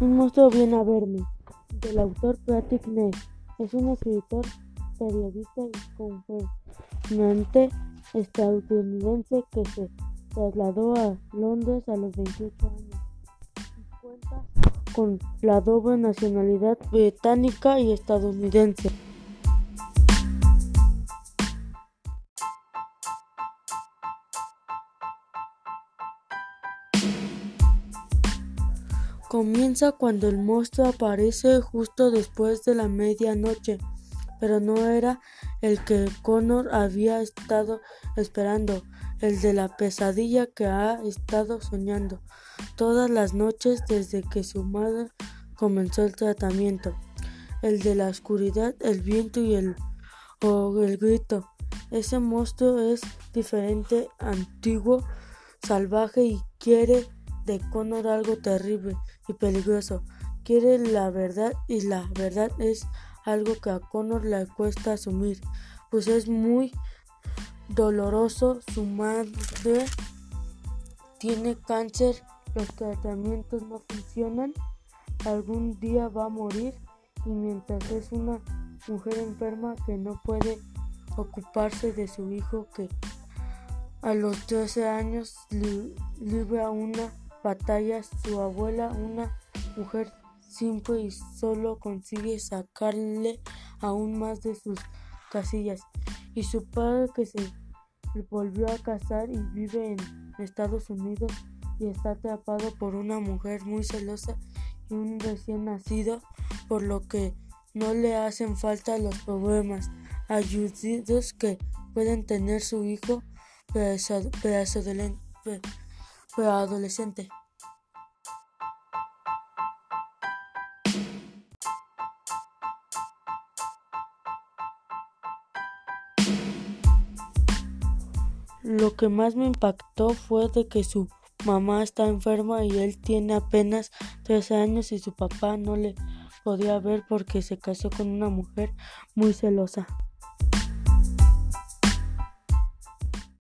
Un monstruo viene a verme, del autor Patrick Ness. Es un escritor, periodista y conferenciante estadounidense que se trasladó a Londres a los 28 años y cuenta con la doble nacionalidad británica y estadounidense. Comienza cuando el monstruo aparece justo después de la medianoche, pero no era el que Connor había estado esperando, el de la pesadilla que ha estado soñando todas las noches desde que su madre comenzó el tratamiento, el de la oscuridad, el viento y el, el grito. Ese monstruo es diferente, antiguo, salvaje y quiere de Connor algo terrible y peligroso. Quiere la verdad y la verdad es algo que a Connor le cuesta asumir, pues es muy doloroso. Su madre tiene cáncer, los tratamientos no funcionan, algún día va a morir y mientras es una mujer enferma que no puede ocuparse de su hijo que a los 13 años libra una batalla su abuela, una mujer simple y solo consigue sacarle aún más de sus casillas, y su padre que se volvió a casar y vive en Estados Unidos y está atrapado por una mujer muy celosa y un recién nacido, por lo que no le hacen falta los problemas ayudidos que pueden tener su hijo adolescente. Lo que más me impactó fue de que su mamá está enferma y él tiene apenas 13 años y su papá no le podía ver porque se casó con una mujer muy celosa.